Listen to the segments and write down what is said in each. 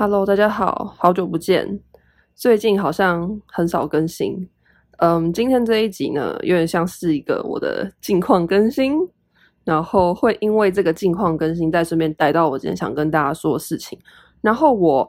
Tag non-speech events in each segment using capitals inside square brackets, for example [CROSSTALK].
Hello，大家好，好久不见。最近好像很少更新。嗯，今天这一集呢，有点像是一个我的近况更新，然后会因为这个近况更新，再顺便带到我今天想跟大家说的事情。然后我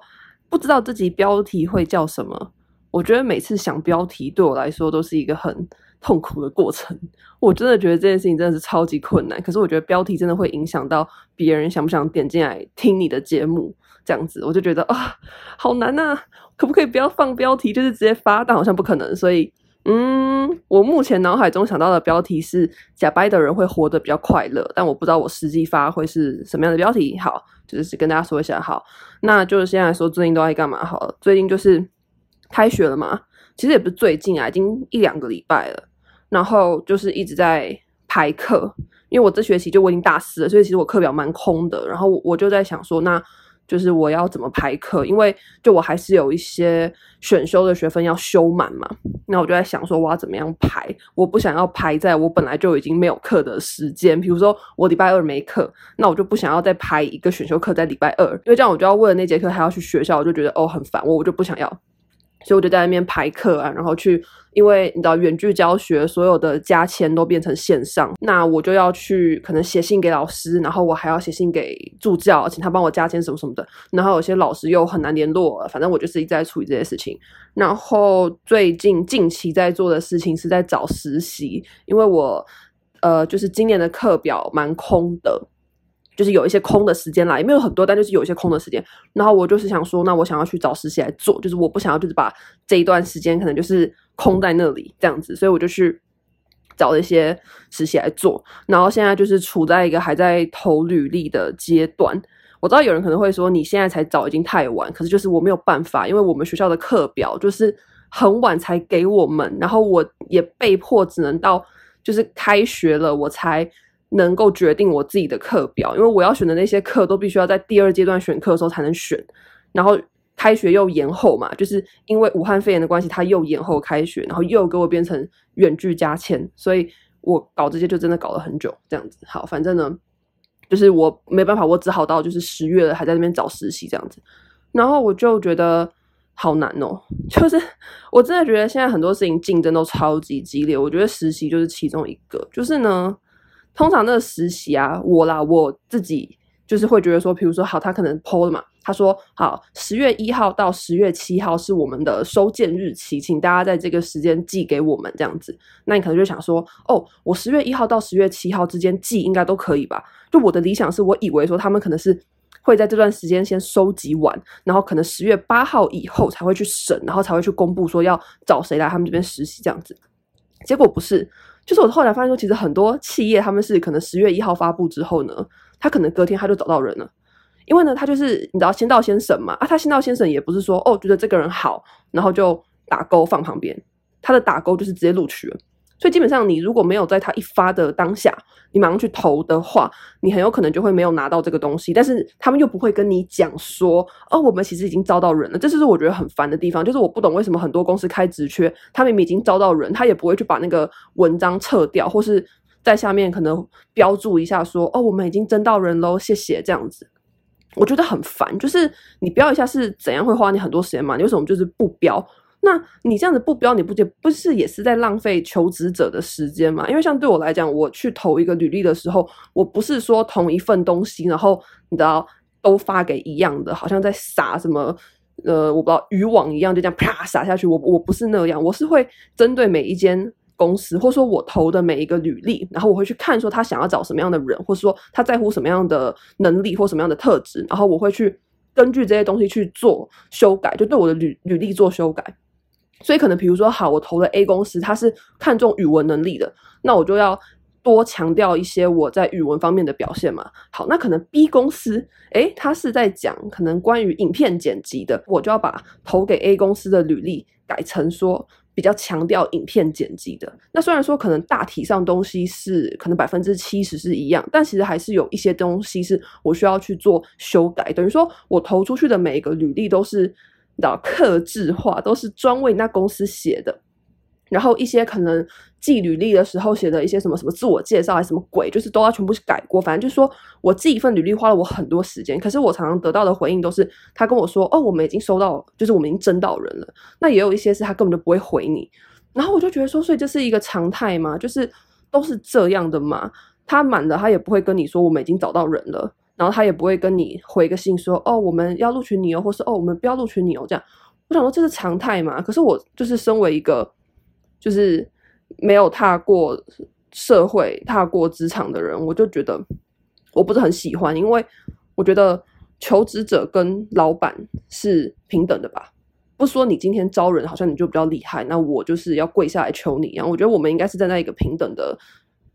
不知道这集标题会叫什么。我觉得每次想标题对我来说都是一个很痛苦的过程。我真的觉得这件事情真的是超级困难。可是我觉得标题真的会影响到别人想不想点进来听你的节目。这样子，我就觉得啊，好难呐！可不可以不要放标题，就是直接发？但好像不可能，所以，嗯，我目前脑海中想到的标题是“假掰的人会活得比较快乐”，但我不知道我实际发会是什么样的标题。好，就是跟大家说一下。好，那就是现在说最近都在干嘛？好了，最近就是开学了嘛，其实也不是最近啊，已经一两个礼拜了。然后就是一直在排课，因为我这学期就我已经大四了，所以其实我课表蛮空的。然后我就在想说，那。就是我要怎么排课，因为就我还是有一些选修的学分要修满嘛，那我就在想说我要怎么样排，我不想要排在我本来就已经没有课的时间，比如说我礼拜二没课，那我就不想要再排一个选修课在礼拜二，因为这样我就要为了那节课还要去学校，我就觉得哦很烦，我我就不想要。所以我就在那边排课啊，然后去，因为你知道远距教学，所有的加签都变成线上，那我就要去可能写信给老师，然后我还要写信给助教，请他帮我加签什么什么的。然后有些老师又很难联络，反正我就是一直在处理这些事情。然后最近近期在做的事情是在找实习，因为我呃就是今年的课表蛮空的。就是有一些空的时间啦，也没有很多，但就是有一些空的时间。然后我就是想说，那我想要去找实习来做，就是我不想要就是把这一段时间可能就是空在那里这样子，所以我就去找了一些实习来做。然后现在就是处在一个还在投履历的阶段。我知道有人可能会说，你现在才找已经太晚，可是就是我没有办法，因为我们学校的课表就是很晚才给我们，然后我也被迫只能到就是开学了我才。能够决定我自己的课表，因为我要选的那些课都必须要在第二阶段选课的时候才能选，然后开学又延后嘛，就是因为武汉肺炎的关系，它又延后开学，然后又给我变成远距加签，所以我搞这些就真的搞了很久，这样子。好，反正呢，就是我没办法，我只好到就是十月了还在那边找实习这样子，然后我就觉得好难哦，[LAUGHS] 就是我真的觉得现在很多事情竞争都超级激烈，我觉得实习就是其中一个，就是呢。通常那个实习啊，我啦，我自己就是会觉得说，比如说好，他可能 PO 了嘛，他说好，十月一号到十月七号是我们的收件日期，请大家在这个时间寄给我们这样子。那你可能就想说，哦，我十月一号到十月七号之间寄应该都可以吧？就我的理想是我以为说他们可能是会在这段时间先收集完，然后可能十月八号以后才会去审，然后才会去公布说要找谁来他们这边实习这样子。结果不是。就是我后来发现说，其实很多企业他们是可能十月一号发布之后呢，他可能隔天他就找到人了，因为呢，他就是你知道先到先审嘛，啊，他先到先审也不是说哦觉得这个人好，然后就打勾放旁边，他的打勾就是直接录取了。所以基本上，你如果没有在他一发的当下，你马上去投的话，你很有可能就会没有拿到这个东西。但是他们又不会跟你讲说，哦，我们其实已经招到人了。这就是我觉得很烦的地方，就是我不懂为什么很多公司开职缺，他们已经招到人，他也不会去把那个文章撤掉，或是在下面可能标注一下说，哦，我们已经征到人喽，谢谢这样子。我觉得很烦，就是你标一下是怎样会花你很多时间嘛？你为什么就是不标？那你这样子不标，你不觉不是也是在浪费求职者的时间吗？因为像对我来讲，我去投一个履历的时候，我不是说同一份东西，然后你知道都发给一样的，好像在撒什么呃，我不知道渔网一样，就这样啪撒下去。我我不是那样，我是会针对每一间公司，或说我投的每一个履历，然后我会去看说他想要找什么样的人，或者说他在乎什么样的能力或什么样的特质，然后我会去根据这些东西去做修改，就对我的履履历做修改。所以可能比如说，好，我投了 A 公司，他是看重语文能力的，那我就要多强调一些我在语文方面的表现嘛。好，那可能 B 公司，诶，他是在讲可能关于影片剪辑的，我就要把投给 A 公司的履历改成说比较强调影片剪辑的。那虽然说可能大体上东西是可能百分之七十是一样，但其实还是有一些东西是我需要去做修改。等于说我投出去的每一个履历都是。到刻制化都是专为那公司写的，然后一些可能寄履历的时候写的一些什么什么自我介绍还什么鬼，就是都要全部改过。反正就是说我寄一份履历花了我很多时间，可是我常常得到的回应都是他跟我说：“哦，我们已经收到，就是我们已经征到人了。”那也有一些是他根本就不会回你。然后我就觉得说，所以这是一个常态吗？就是都是这样的吗？他满了，他也不会跟你说我们已经找到人了，然后他也不会跟你回个信说：“哦，我们要录取你哦，或是哦，我们不要录取你哦。”这样，我想说这是常态嘛？可是我就是身为一个。就是没有踏过社会、踏过职场的人，我就觉得我不是很喜欢，因为我觉得求职者跟老板是平等的吧。不说你今天招人，好像你就比较厉害，那我就是要跪下来求你一样。我觉得我们应该是站在一个平等的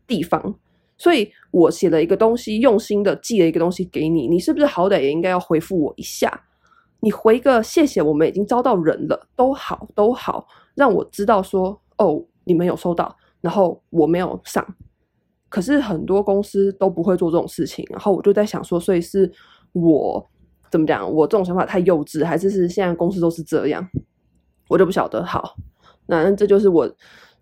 地方，所以我写了一个东西，用心的寄了一个东西给你，你是不是好歹也应该要回复我一下？你回个谢谢，我们已经招到人了，都好都好，让我知道说。哦，你们有收到，然后我没有上，可是很多公司都不会做这种事情，然后我就在想说，所以是我怎么讲，我这种想法太幼稚，还是是现在公司都是这样，我就不晓得。好，那这就是我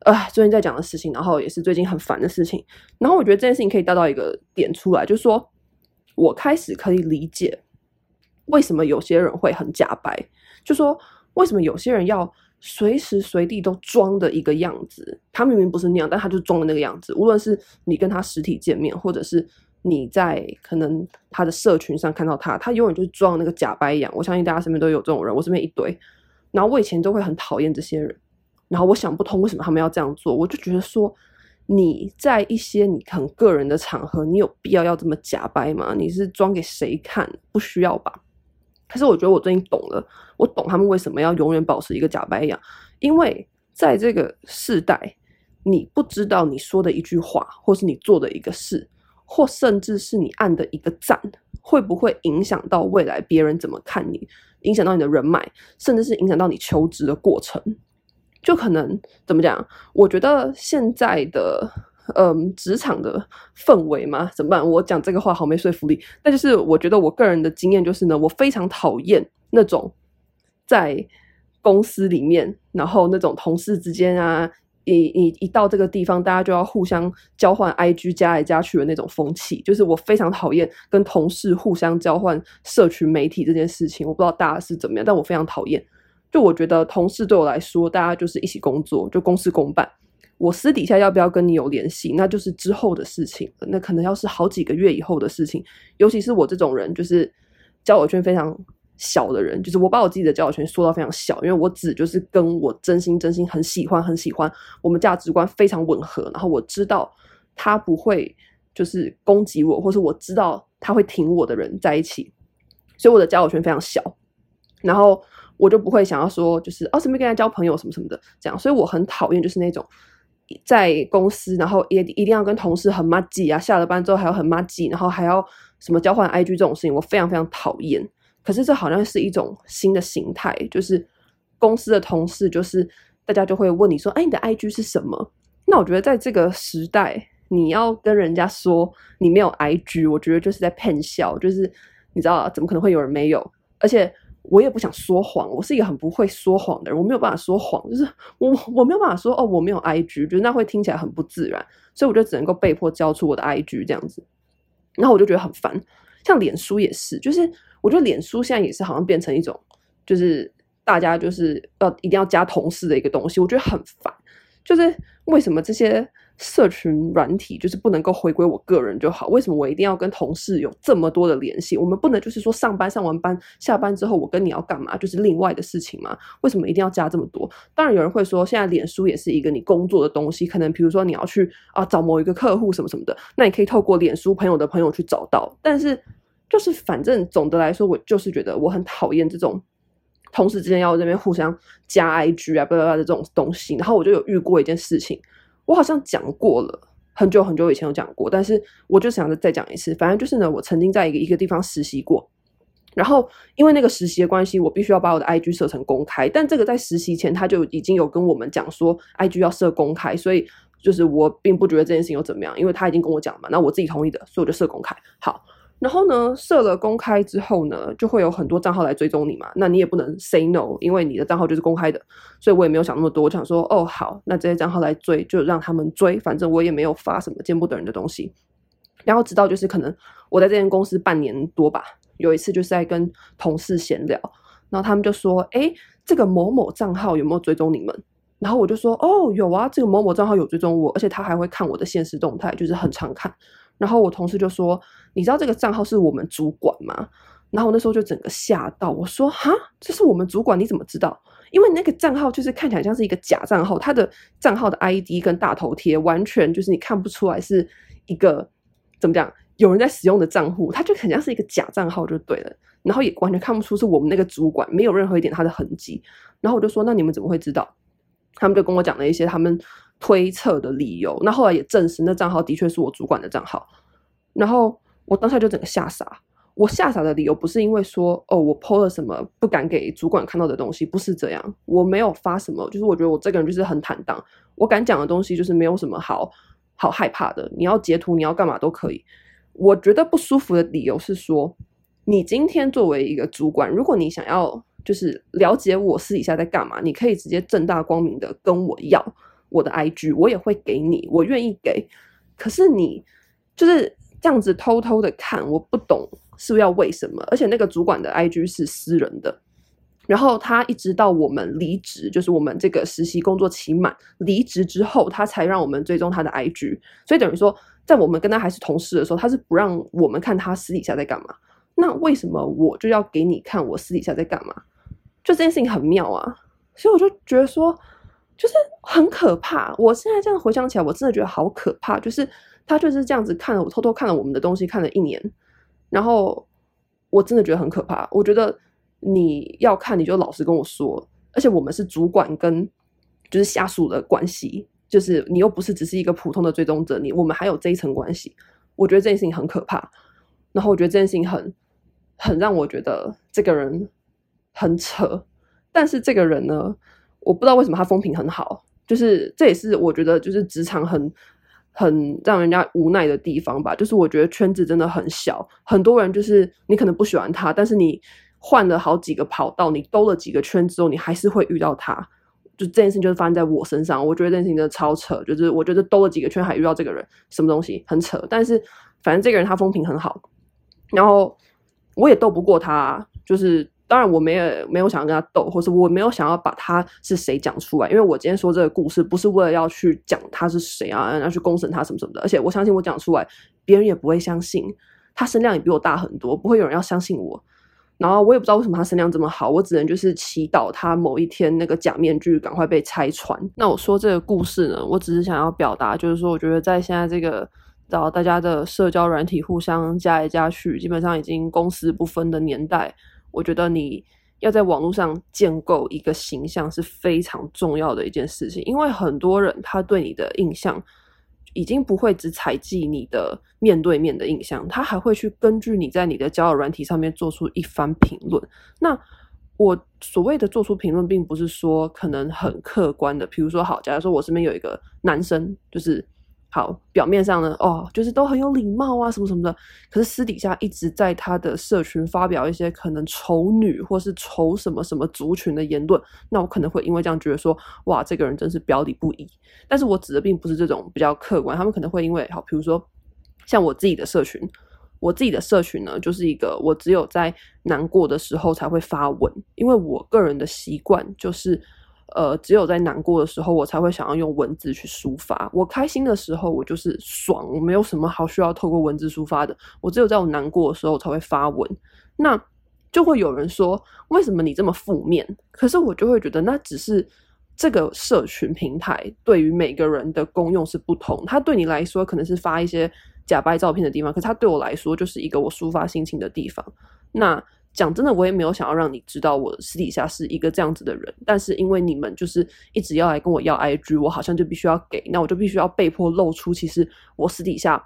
啊最近在讲的事情，然后也是最近很烦的事情，然后我觉得这件事情可以带到一个点出来，就是说我开始可以理解为什么有些人会很假白，就说为什么有些人要。随时随地都装的一个样子，他明明不是那样，但他就装的那个样子。无论是你跟他实体见面，或者是你在可能他的社群上看到他，他永远就是装那个假白一样。我相信大家身边都有这种人，我身边一堆。然后我以前都会很讨厌这些人，然后我想不通为什么他们要这样做。我就觉得说，你在一些你很个人的场合，你有必要要这么假掰吗？你是装给谁看？不需要吧。可是我觉得我最近懂了，我懂他们为什么要永远保持一个假掰样，因为在这个世代，你不知道你说的一句话，或是你做的一个事，或甚至是你按的一个赞，会不会影响到未来别人怎么看你，影响到你的人脉，甚至是影响到你求职的过程，就可能怎么讲？我觉得现在的。嗯，职场的氛围嘛，怎么办？我讲这个话好没说服力。但就是我觉得我个人的经验就是呢，我非常讨厌那种在公司里面，然后那种同事之间啊，一一一到这个地方，大家就要互相交换 IG 加来加去的那种风气。就是我非常讨厌跟同事互相交换社群媒体这件事情。我不知道大家是怎么样，但我非常讨厌。就我觉得同事对我来说，大家就是一起工作，就公事公办。我私底下要不要跟你有联系，那就是之后的事情了。那可能要是好几个月以后的事情。尤其是我这种人，就是交友圈非常小的人，就是我把我自己的交友圈缩到非常小，因为我只就是跟我真心真心很喜欢很喜欢，我们价值观非常吻合，然后我知道他不会就是攻击我，或是我知道他会挺我的人在一起，所以我的交友圈非常小，然后我就不会想要说就是哦，什么跟他交朋友什么什么的这样，所以我很讨厌就是那种。在公司，然后也一定要跟同事很麻吉啊，下了班之后还要很麻吉，然后还要什么交换 IG 这种事情，我非常非常讨厌。可是这好像是一种新的形态，就是公司的同事，就是大家就会问你说：“哎，你的 IG 是什么？”那我觉得在这个时代，你要跟人家说你没有 IG，我觉得就是在骗笑，就是你知道怎么可能会有人没有？而且。我也不想说谎，我是一个很不会说谎的人，我没有办法说谎，就是 [LAUGHS] 我我没有办法说哦，我没有 IG，觉得那会听起来很不自然，所以我就只能够被迫交出我的 IG 这样子，然后我就觉得很烦。像脸书也是，就是我觉得脸书现在也是好像变成一种，就是大家就是要一定要加同事的一个东西，我觉得很烦。就是为什么这些？社群软体就是不能够回归我个人就好，为什么我一定要跟同事有这么多的联系？我们不能就是说上班上完班下班之后我跟你要干嘛，就是另外的事情吗？为什么一定要加这么多？当然有人会说，现在脸书也是一个你工作的东西，可能比如说你要去啊找某一个客户什么什么的，那你可以透过脸书朋友的朋友去找到。但是就是反正总的来说，我就是觉得我很讨厌这种同事之间要这边互相加 IG 啊，巴拉巴拉的这种东西。然后我就有遇过一件事情。我好像讲过了，很久很久以前有讲过，但是我就想着再讲一次。反正就是呢，我曾经在一个一个地方实习过，然后因为那个实习的关系，我必须要把我的 IG 设成公开。但这个在实习前他就已经有跟我们讲说，IG 要设公开，所以就是我并不觉得这件事情有怎么样，因为他已经跟我讲嘛，那我自己同意的，所以我就设公开。好，然后呢，设了公开之后呢，就会有很多账号来追踪你嘛。那你也不能 say no，因为你的账号就是公开的。所以我也没有想那么多，我想说，哦，好，那这些账号来追，就让他们追，反正我也没有发什么见不得人的东西。然后直到就是可能我在这间公司半年多吧，有一次就是在跟同事闲聊，然后他们就说，哎，这个某某账号有没有追踪你们？然后我就说，哦，有啊，这个某某账号有追踪我，而且他还会看我的现实动态，就是很常看。然后我同事就说：“你知道这个账号是我们主管吗？”然后我那时候就整个吓到，我说：“哈，这是我们主管？你怎么知道？因为那个账号就是看起来像是一个假账号，他的账号的 ID 跟大头贴完全就是你看不出来是一个怎么讲有人在使用的账户，他就很像是一个假账号就对了。然后也完全看不出是我们那个主管，没有任何一点他的痕迹。然后我就说：那你们怎么会知道？他们就跟我讲了一些他们。”推测的理由，那后来也证实，那账号的确是我主管的账号。然后我当下就整个吓傻。我吓傻的理由不是因为说，哦，我 po 了什么不敢给主管看到的东西，不是这样。我没有发什么，就是我觉得我这个人就是很坦荡，我敢讲的东西就是没有什么好好害怕的。你要截图，你要干嘛都可以。我觉得不舒服的理由是说，你今天作为一个主管，如果你想要就是了解我私底下在干嘛，你可以直接正大光明的跟我要。我的 IG 我也会给你，我愿意给。可是你就是这样子偷偷的看，我不懂是不是要为什么？而且那个主管的 IG 是私人的，然后他一直到我们离职，就是我们这个实习工作期满离职之后，他才让我们追踪他的 IG。所以等于说，在我们跟他还是同事的时候，他是不让我们看他私底下在干嘛。那为什么我就要给你看我私底下在干嘛？就这件事情很妙啊！所以我就觉得说。就是很可怕，我现在这样回想起来，我真的觉得好可怕。就是他就是这样子看了我，偷偷看了我们的东西，看了一年，然后我真的觉得很可怕。我觉得你要看，你就老实跟我说。而且我们是主管跟就是下属的关系，就是你又不是只是一个普通的追踪者，你我们还有这一层关系。我觉得这件事情很可怕。然后我觉得这件事情很很让我觉得这个人很扯。但是这个人呢？我不知道为什么他风评很好，就是这也是我觉得就是职场很很让人家无奈的地方吧。就是我觉得圈子真的很小，很多人就是你可能不喜欢他，但是你换了好几个跑道，你兜了几个圈之后，你还是会遇到他。就这件事情就是发生在我身上，我觉得这件事情真的超扯。就是我觉得兜了几个圈还遇到这个人，什么东西很扯。但是反正这个人他风评很好，然后我也斗不过他，就是。当然，我没有没有想要跟他斗，或是我没有想要把他是谁讲出来，因为我今天说这个故事不是为了要去讲他是谁啊，要去公审他什么什么的。而且我相信我讲出来，别人也不会相信，他声量也比我大很多，不会有人要相信我。然后我也不知道为什么他声量这么好，我只能就是祈祷他某一天那个假面具赶快被拆穿。那我说这个故事呢，我只是想要表达，就是说，我觉得在现在这个找大家的社交软体互相加来加去，基本上已经公私不分的年代。我觉得你要在网络上建构一个形象是非常重要的一件事情，因为很多人他对你的印象已经不会只采集你的面对面的印象，他还会去根据你在你的交友软体上面做出一番评论。那我所谓的做出评论，并不是说可能很客观的，比如说，好，假如说我身边有一个男生，就是。好，表面上呢，哦，就是都很有礼貌啊，什么什么的。可是私底下一直在他的社群发表一些可能仇女或是仇什么什么族群的言论，那我可能会因为这样觉得说，哇，这个人真是表里不一。但是我指的并不是这种比较客观，他们可能会因为，好，比如说像我自己的社群，我自己的社群呢，就是一个我只有在难过的时候才会发文，因为我个人的习惯就是。呃，只有在难过的时候，我才会想要用文字去抒发。我开心的时候，我就是爽，我没有什么好需要透过文字抒发的。我只有在我难过的时候，我才会发文。那就会有人说，为什么你这么负面？可是我就会觉得，那只是这个社群平台对于每个人的功用是不同。它对你来说可能是发一些假掰照片的地方，可是它对我来说就是一个我抒发心情的地方。那。讲真的，我也没有想要让你知道我私底下是一个这样子的人，但是因为你们就是一直要来跟我要 IG，我好像就必须要给，那我就必须要被迫露出其实我私底下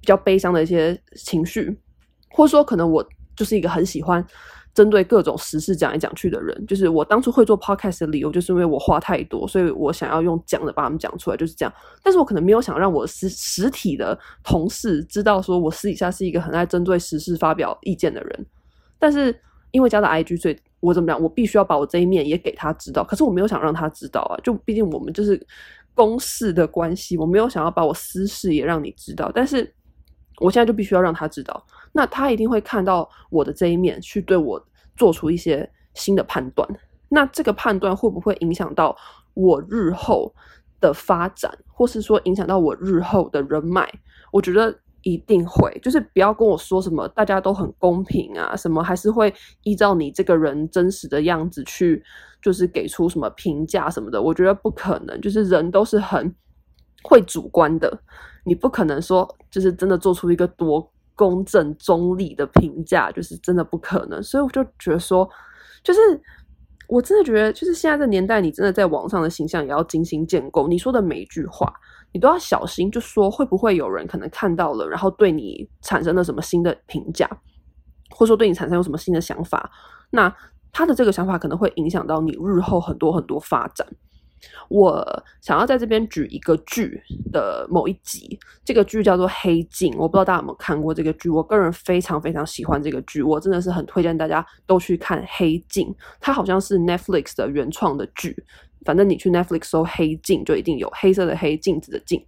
比较悲伤的一些情绪，或者说可能我就是一个很喜欢针对各种时事讲来讲去的人。就是我当初会做 podcast 的理由，就是因为我话太多，所以我想要用讲的把他们讲出来，就是这样。但是我可能没有想让我实实体的同事知道，说我私底下是一个很爱针对时事发表意见的人。但是因为加了 IG，所以我怎么讲？我必须要把我这一面也给他知道。可是我没有想让他知道啊，就毕竟我们就是公事的关系，我没有想要把我私事也让你知道。但是我现在就必须要让他知道，那他一定会看到我的这一面，去对我做出一些新的判断。那这个判断会不会影响到我日后的发展，或是说影响到我日后的人脉？我觉得。一定会，就是不要跟我说什么大家都很公平啊，什么还是会依照你这个人真实的样子去，就是给出什么评价什么的。我觉得不可能，就是人都是很会主观的，你不可能说就是真的做出一个多公正中立的评价，就是真的不可能。所以我就觉得说，就是我真的觉得，就是现在这年代，你真的在网上的形象也要精心建构。你说的每一句话。你都要小心，就说会不会有人可能看到了，然后对你产生了什么新的评价，或者说对你产生有什么新的想法？那他的这个想法可能会影响到你日后很多很多发展。我想要在这边举一个剧的某一集，这个剧叫做《黑镜》，我不知道大家有没有看过这个剧。我个人非常非常喜欢这个剧，我真的是很推荐大家都去看《黑镜》，它好像是 Netflix 的原创的剧。反正你去 Netflix 搜《黑镜》，就一定有黑色的黑，镜子的镜。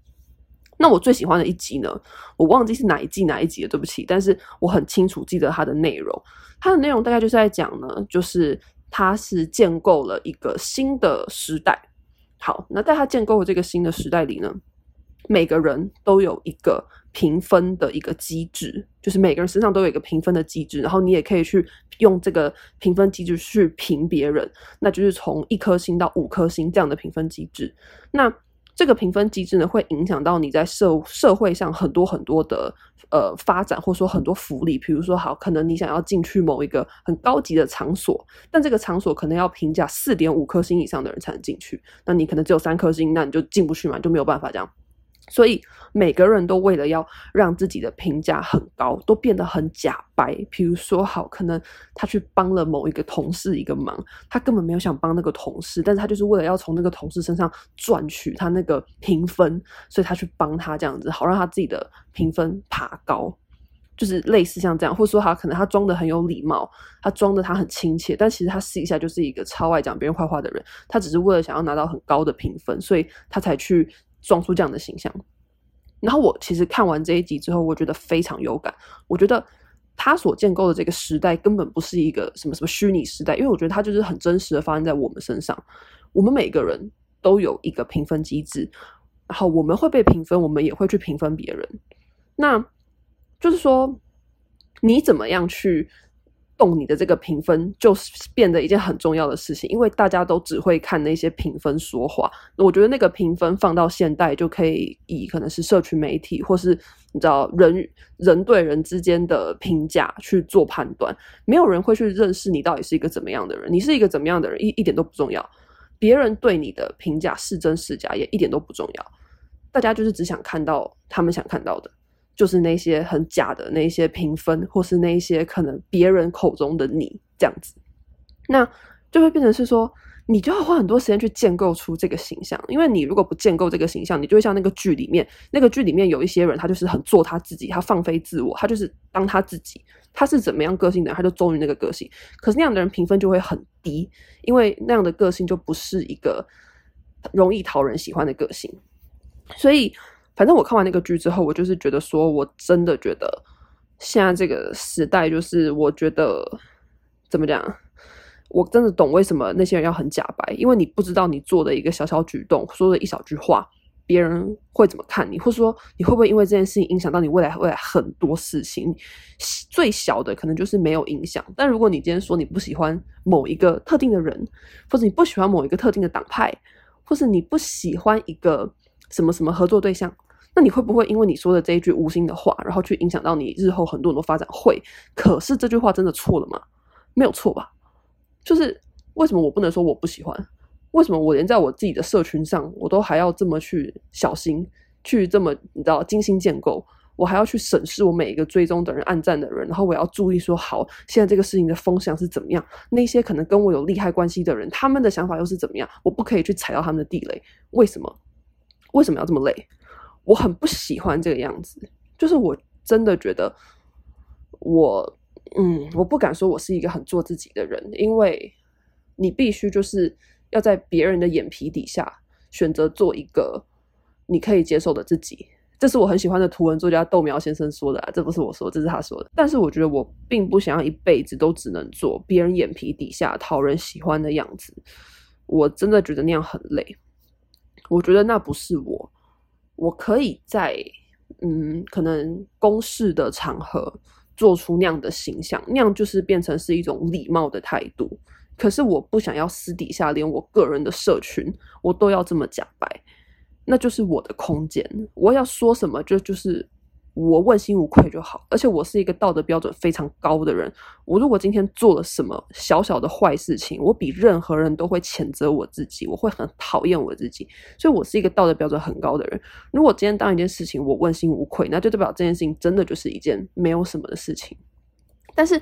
那我最喜欢的一集呢，我忘记是哪一季哪一集了，对不起。但是我很清楚记得它的内容，它的内容大概就是在讲呢，就是它是建构了一个新的时代。好，那在它建构的这个新的时代里呢，每个人都有一个评分的一个机制，就是每个人身上都有一个评分的机制，然后你也可以去用这个评分机制去评别人，那就是从一颗星到五颗星这样的评分机制。那这个评分机制呢，会影响到你在社社会上很多很多的呃发展，或者说很多福利。比如说，好，可能你想要进去某一个很高级的场所，但这个场所可能要评价四点五颗星以上的人才能进去，那你可能只有三颗星，那你就进不去嘛，就没有办法这样。所以每个人都为了要让自己的评价很高，都变得很假白。比如说，好，可能他去帮了某一个同事一个忙，他根本没有想帮那个同事，但是他就是为了要从那个同事身上赚取他那个评分，所以他去帮他这样子，好让他自己的评分爬高。就是类似像这样，或者说他可能他装得很有礼貌，他装得他很亲切，但其实他私底下就是一个超爱讲别人坏话的人。他只是为了想要拿到很高的评分，所以他才去。装出这样的形象，然后我其实看完这一集之后，我觉得非常有感。我觉得他所建构的这个时代根本不是一个什么什么虚拟时代，因为我觉得他就是很真实的发生在我们身上。我们每个人都有一个评分机制，然后我们会被评分，我们也会去评分别人。那就是说，你怎么样去？动你的这个评分，就是变得一件很重要的事情，因为大家都只会看那些评分说话。我觉得那个评分放到现代，就可以以可能是社群媒体，或是你知道人人对人之间的评价去做判断。没有人会去认识你到底是一个怎么样的人，你是一个怎么样的人，一一点都不重要。别人对你的评价是真是假，也一点都不重要。大家就是只想看到他们想看到的。就是那些很假的那些评分，或是那些可能别人口中的你这样子，那就会变成是说，你就要花很多时间去建构出这个形象。因为你如果不建构这个形象，你就会像那个剧里面，那个剧里面有一些人，他就是很做他自己，他放飞自我，他就是当他自己，他是怎么样个性的，他就忠于那个个性。可是那样的人评分就会很低，因为那样的个性就不是一个容易讨人喜欢的个性，所以。反正我看完那个剧之后，我就是觉得说，我真的觉得现在这个时代，就是我觉得怎么讲，我真的懂为什么那些人要很假白，因为你不知道你做的一个小小举动，说的一小句话，别人会怎么看你，或者说你会不会因为这件事情影响到你未来未来很多事情。最小的可能就是没有影响，但如果你今天说你不喜欢某一个特定的人，或者你不喜欢某一个特定的党派，或是你不喜欢一个什么什么合作对象。那你会不会因为你说的这一句无心的话，然后去影响到你日后很多很多发展？会，可是这句话真的错了吗？没有错吧？就是为什么我不能说我不喜欢？为什么我连在我自己的社群上，我都还要这么去小心，去这么你知道精心建构？我还要去审视我每一个追踪的人、暗赞的人，然后我要注意说，好，现在这个事情的风向是怎么样？那些可能跟我有利害关系的人，他们的想法又是怎么样？我不可以去踩到他们的地雷。为什么？为什么要这么累？我很不喜欢这个样子。就是我真的觉得我，嗯，我不敢说我是一个很做自己的人，因为你必须就是要在别人的眼皮底下选择做一个你可以接受的自己。这是我很喜欢的图文作家豆苗先生说的啊，这不是我说，这是他说的。但是我觉得我并不想要一辈子都只能做别人眼皮底下讨人喜欢的样子，我真的觉得那样很累。我觉得那不是我，我可以在嗯，可能公事的场合做出那样的形象，那样就是变成是一种礼貌的态度。可是我不想要私底下连我个人的社群我都要这么假白。那就是我的空间，我要说什么就就是我问心无愧就好。而且我是一个道德标准非常高的人，我如果今天做了什么小小的坏事情，我比任何人都会谴责我自己，我会很讨厌我自己，所以我是一个道德标准很高的人。如果今天当一件事情我问心无愧，那就代表这件事情真的就是一件没有什么的事情。但是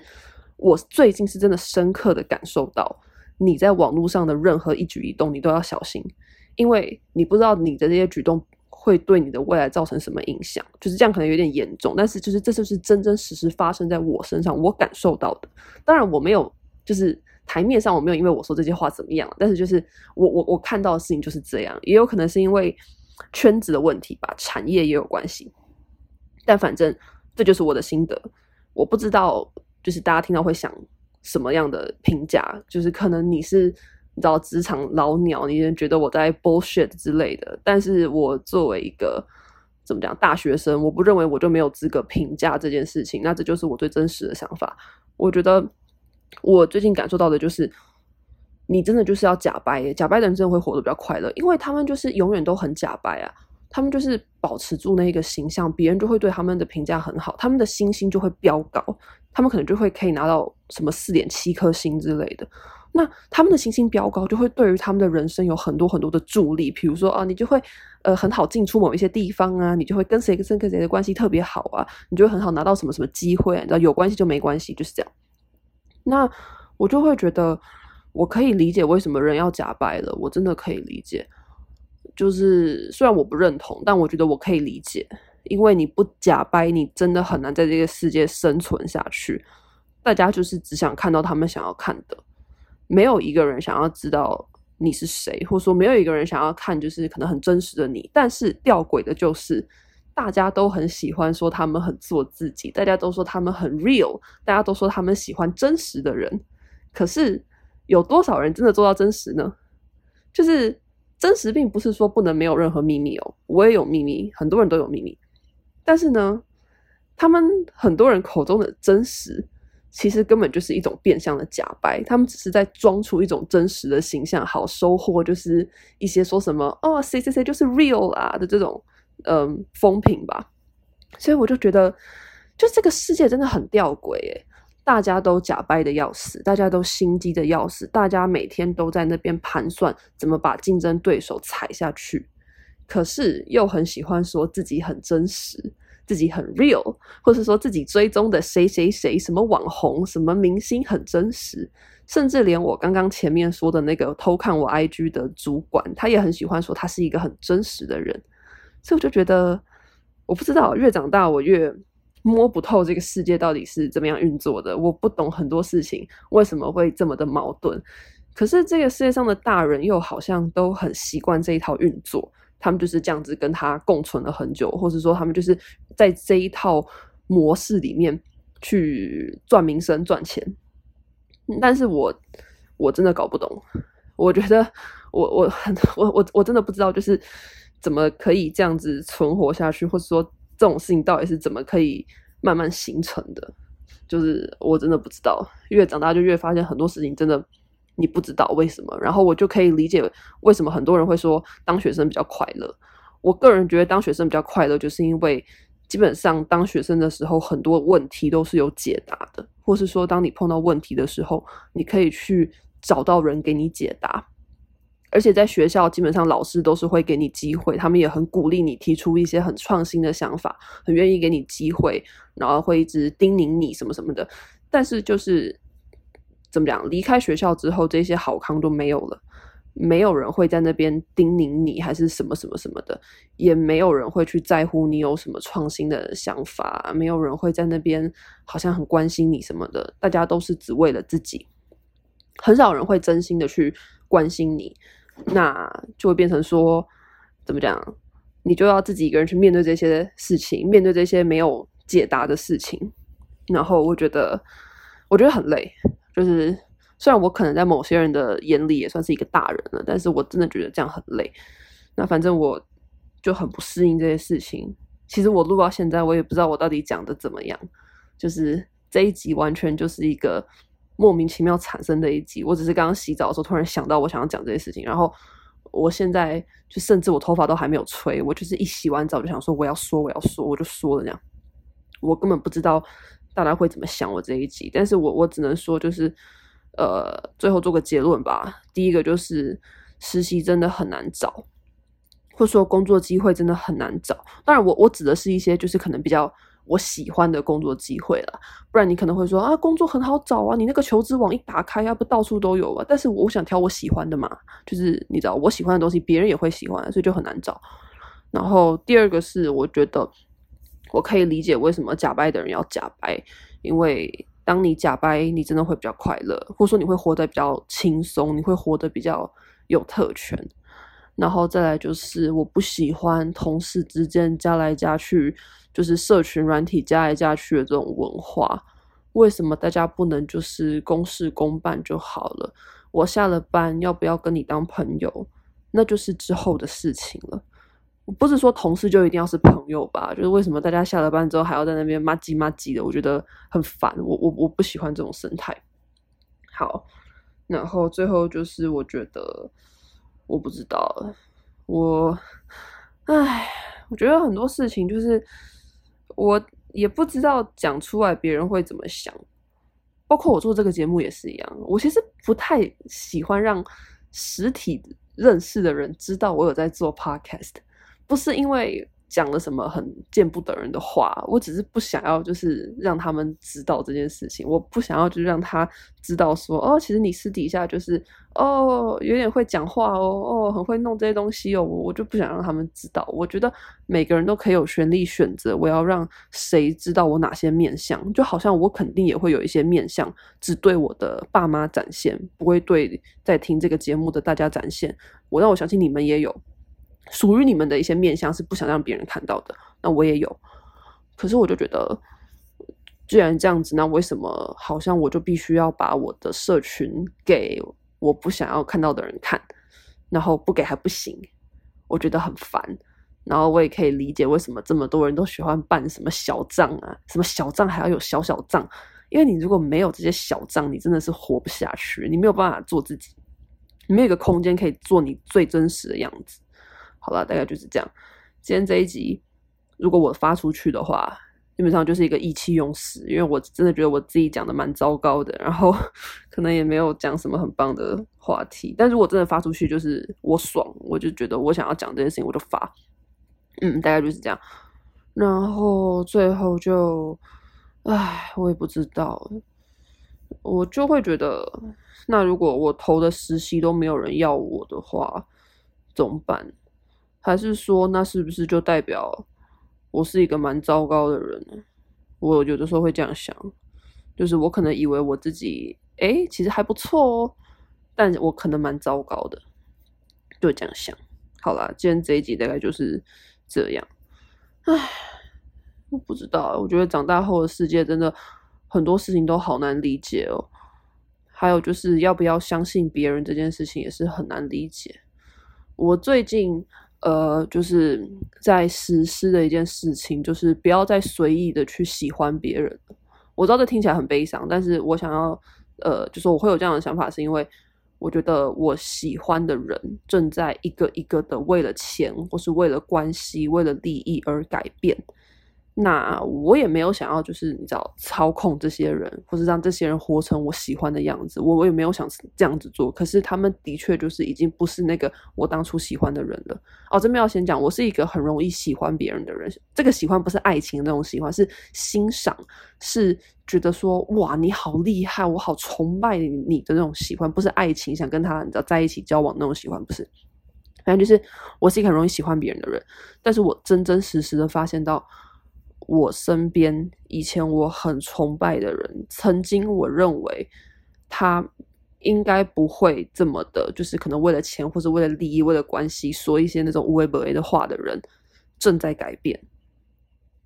我最近是真的深刻的感受到，你在网络上的任何一举一动，你都要小心。因为你不知道你的这些举动会对你的未来造成什么影响，就是这样，可能有点严重。但是，就是这就是真真实实发生在我身上，我感受到的。当然，我没有，就是台面上我没有因为我说这些话怎么样，但是就是我我我看到的事情就是这样。也有可能是因为圈子的问题吧，产业也有关系。但反正这就是我的心得。我不知道，就是大家听到会想什么样的评价，就是可能你是。你知道职场老鸟，你觉得我在 bullshit 之类的。但是我作为一个怎么讲大学生，我不认为我就没有资格评价这件事情。那这就是我最真实的想法。我觉得我最近感受到的就是，你真的就是要假掰，假掰的人真的会活得比较快乐，因为他们就是永远都很假掰啊。他们就是保持住那一个形象，别人就会对他们的评价很好，他们的星星就会飙高，他们可能就会可以拿到什么四点七颗星之类的。那他们的行星飙高，就会对于他们的人生有很多很多的助力。比如说啊，你就会呃很好进出某一些地方啊，你就会跟谁跟谁跟谁的关系特别好啊，你就很好拿到什么什么机会啊。你知道有关系就没关系，就是这样。那我就会觉得，我可以理解为什么人要假掰了，我真的可以理解。就是虽然我不认同，但我觉得我可以理解，因为你不假掰，你真的很难在这个世界生存下去。大家就是只想看到他们想要看的。没有一个人想要知道你是谁，或者说没有一个人想要看，就是可能很真实的你。但是吊诡的就是，大家都很喜欢说他们很做自己，大家都说他们很 real，大家都说他们喜欢真实的人。可是有多少人真的做到真实呢？就是真实并不是说不能没有任何秘密哦，我也有秘密，很多人都有秘密。但是呢，他们很多人口中的真实。其实根本就是一种变相的假掰，他们只是在装出一种真实的形象，好收获就是一些说什么哦，谁谁谁就是 real 啊的这种嗯风评吧。所以我就觉得，就这个世界真的很吊诡诶，大家都假掰的要死，大家都心机的要死，大家每天都在那边盘算怎么把竞争对手踩下去，可是又很喜欢说自己很真实。自己很 real，或是说自己追踪的谁谁谁、什么网红、什么明星很真实，甚至连我刚刚前面说的那个偷看我 IG 的主管，他也很喜欢说他是一个很真实的人。所以我就觉得，我不知道，越长大我越摸不透这个世界到底是怎么样运作的。我不懂很多事情为什么会这么的矛盾，可是这个世界上的大人又好像都很习惯这一套运作。他们就是这样子跟他共存了很久，或者说他们就是在这一套模式里面去赚名声、赚钱。但是我我真的搞不懂，我觉得我我很我我我真的不知道，就是怎么可以这样子存活下去，或者说这种事情到底是怎么可以慢慢形成的，就是我真的不知道。越长大就越发现很多事情真的。你不知道为什么，然后我就可以理解为什么很多人会说当学生比较快乐。我个人觉得当学生比较快乐，就是因为基本上当学生的时候，很多问题都是有解答的，或是说当你碰到问题的时候，你可以去找到人给你解答。而且在学校，基本上老师都是会给你机会，他们也很鼓励你提出一些很创新的想法，很愿意给你机会，然后会一直叮咛你什么什么的。但是就是怎么讲，离开学校之后，这些好康都没有了，没有人会在那边叮咛你，还是什么什么什么的，也没有人会去在乎你有什么创新的想法，没有人会在那边好像很关心你什么的，大家都是只为了自己，很少人会真心的去关心你。那就会变成说，怎么讲？你就要自己一个人去面对这些事情，面对这些没有解答的事情。然后我觉得，我觉得很累。就是虽然我可能在某些人的眼里也算是一个大人了，但是我真的觉得这样很累。那反正我就很不适应这些事情。其实我录到现在，我也不知道我到底讲的怎么样。就是这一集完全就是一个。莫名其妙产生的一集，我只是刚刚洗澡的时候突然想到我想要讲这些事情，然后我现在就甚至我头发都还没有吹，我就是一洗完澡就想说我要说我要说，我就说了这样，我根本不知道大家会怎么想我这一集，但是我我只能说就是呃最后做个结论吧，第一个就是实习真的很难找，或者说工作机会真的很难找，当然我我指的是一些就是可能比较。我喜欢的工作机会了，不然你可能会说啊，工作很好找啊，你那个求职网一打开，要不到处都有啊。但是我想挑我喜欢的嘛，就是你知道我喜欢的东西，别人也会喜欢，所以就很难找。然后第二个是，我觉得我可以理解为什么假掰的人要假掰，因为当你假掰，你真的会比较快乐，或者说你会活得比较轻松，你会活得比较有特权。然后再来就是，我不喜欢同事之间加来加去，就是社群软体加来加去的这种文化。为什么大家不能就是公事公办就好了？我下了班要不要跟你当朋友，那就是之后的事情了。不是说同事就一定要是朋友吧？就是为什么大家下了班之后还要在那边麻吉麻吉的？我觉得很烦。我我我不喜欢这种生态。好，然后最后就是我觉得。我不知道，我，唉，我觉得很多事情就是，我也不知道讲出来别人会怎么想，包括我做这个节目也是一样。我其实不太喜欢让实体认识的人知道我有在做 podcast，不是因为。讲了什么很见不得人的话，我只是不想要，就是让他们知道这件事情。我不想要，就是让他知道说，哦，其实你私底下就是，哦，有点会讲话哦，哦，很会弄这些东西哦。我就不想让他们知道。我觉得每个人都可以有权利选择，我要让谁知道我哪些面相，就好像我肯定也会有一些面相，只对我的爸妈展现，不会对在听这个节目的大家展现。我让我相信你们也有。属于你们的一些面相是不想让别人看到的，那我也有。可是我就觉得，既然这样子，那为什么好像我就必须要把我的社群给我不想要看到的人看，然后不给还不行？我觉得很烦。然后我也可以理解为什么这么多人都喜欢办什么小账啊，什么小账还要有小小账，因为你如果没有这些小账，你真的是活不下去，你没有办法做自己，你没有一个空间可以做你最真实的样子。好了，大概就是这样。今天这一集，如果我发出去的话，基本上就是一个意气用事，因为我真的觉得我自己讲的蛮糟糕的，然后 [LAUGHS] 可能也没有讲什么很棒的话题。但如果真的发出去，就是我爽，我就觉得我想要讲这件事情，我就发。嗯，大概就是这样。然后最后就，唉，我也不知道，我就会觉得，那如果我投的实习都没有人要我的话，怎么办？还是说，那是不是就代表我是一个蛮糟糕的人呢？我有的时候会这样想，就是我可能以为我自己，哎，其实还不错哦，但我可能蛮糟糕的，就这样想。好啦，今天这一集大概就是这样。唉，我不知道，我觉得长大后的世界真的很多事情都好难理解哦。还有就是要不要相信别人这件事情也是很难理解。我最近。呃，就是在实施的一件事情，就是不要再随意的去喜欢别人。我知道这听起来很悲伤，但是我想要，呃，就是我会有这样的想法，是因为我觉得我喜欢的人正在一个一个的为了钱，或是为了关系、为了利益而改变。那我也没有想要，就是你知道操控这些人，或是让这些人活成我喜欢的样子。我我也没有想这样子做。可是他们的确就是已经不是那个我当初喜欢的人了。哦，这边要先讲，我是一个很容易喜欢别人的人。这个喜欢不是爱情那种喜欢，是欣赏，是觉得说哇你好厉害，我好崇拜你的那种喜欢，不是爱情，想跟他你知道在一起交往那种喜欢，不是。反正就是我是一个很容易喜欢别人的人，但是我真真实实的发现到。我身边以前我很崇拜的人，曾经我认为他应该不会这么的，就是可能为了钱或者为了利益、为了关系说一些那种无微不为的话的人，正在改变。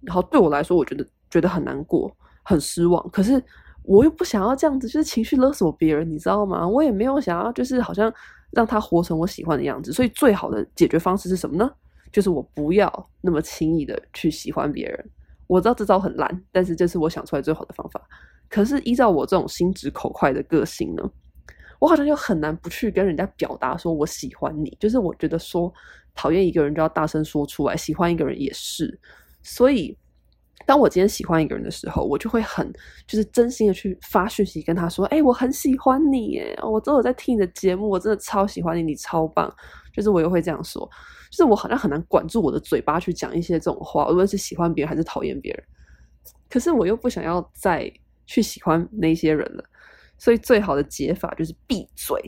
然后对我来说，我觉得觉得很难过、很失望。可是我又不想要这样子，就是情绪勒索别人，你知道吗？我也没有想要，就是好像让他活成我喜欢的样子。所以最好的解决方式是什么呢？就是我不要那么轻易的去喜欢别人。我知道这招很烂，但是这是我想出来最好的方法。可是依照我这种心直口快的个性呢，我好像就很难不去跟人家表达说我喜欢你。就是我觉得说讨厌一个人就要大声说出来，喜欢一个人也是。所以当我今天喜欢一个人的时候，我就会很就是真心的去发讯息跟他说：“哎，我很喜欢你耶，我真的在听你的节目，我真的超喜欢你，你超棒。”就是我又会这样说。就是我好像很难管住我的嘴巴去讲一些这种话，无论是喜欢别人还是讨厌别人。可是我又不想要再去喜欢那些人了，所以最好的解法就是闭嘴。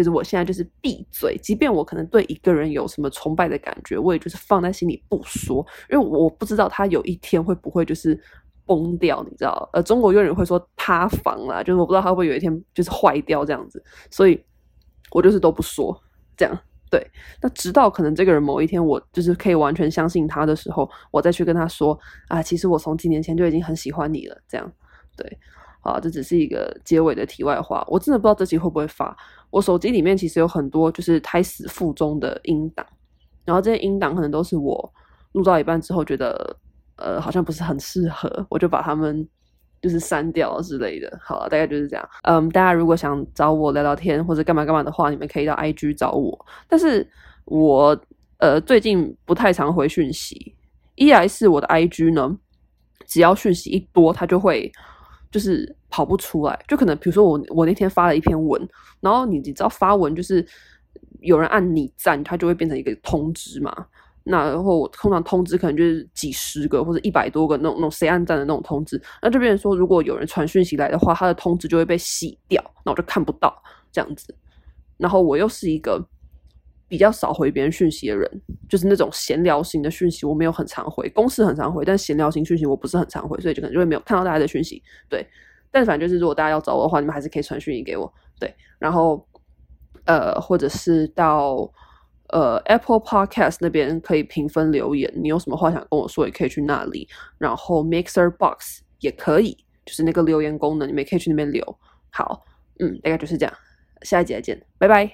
就是我现在就是闭嘴，即便我可能对一个人有什么崇拜的感觉，我也就是放在心里不说，因为我不知道他有一天会不会就是崩掉，你知道？呃，中国有人会说塌房啦，就是我不知道他会不会有一天就是坏掉这样子，所以我就是都不说这样。对，那直到可能这个人某一天，我就是可以完全相信他的时候，我再去跟他说啊，其实我从几年前就已经很喜欢你了。这样，对，好，这只是一个结尾的题外话。我真的不知道这期会不会发。我手机里面其实有很多就是胎死腹中的音档，然后这些音档可能都是我录到一半之后觉得，呃，好像不是很适合，我就把他们。就是删掉之类的，好了，大概就是这样。嗯，大家如果想找我聊聊天或者干嘛干嘛的话，你们可以到 IG 找我。但是我呃最近不太常回讯息，一来是我的 IG 呢，只要讯息一多，它就会就是跑不出来。就可能比如说我我那天发了一篇文，然后你你知道发文就是有人按你赞，它就会变成一个通知嘛。那然后我通常通知可能就是几十个或者一百多个那种那种谁按赞的那种通知，那这边说如果有人传讯息来的话，他的通知就会被洗掉，那我就看不到这样子。然后我又是一个比较少回别人讯息的人，就是那种闲聊型的讯息我没有很常回，公事很常回，但闲聊型讯息我不是很常回，所以就可能就会没有看到大家的讯息。对，但反正就是如果大家要找我的话，你们还是可以传讯息给我。对，然后呃，或者是到。呃，Apple Podcast 那边可以评分留言，你有什么话想跟我说，也可以去那里。然后 Mixer Box 也可以，就是那个留言功能，你们也可以去那边留。好，嗯，大概就是这样，下一集再见，拜拜。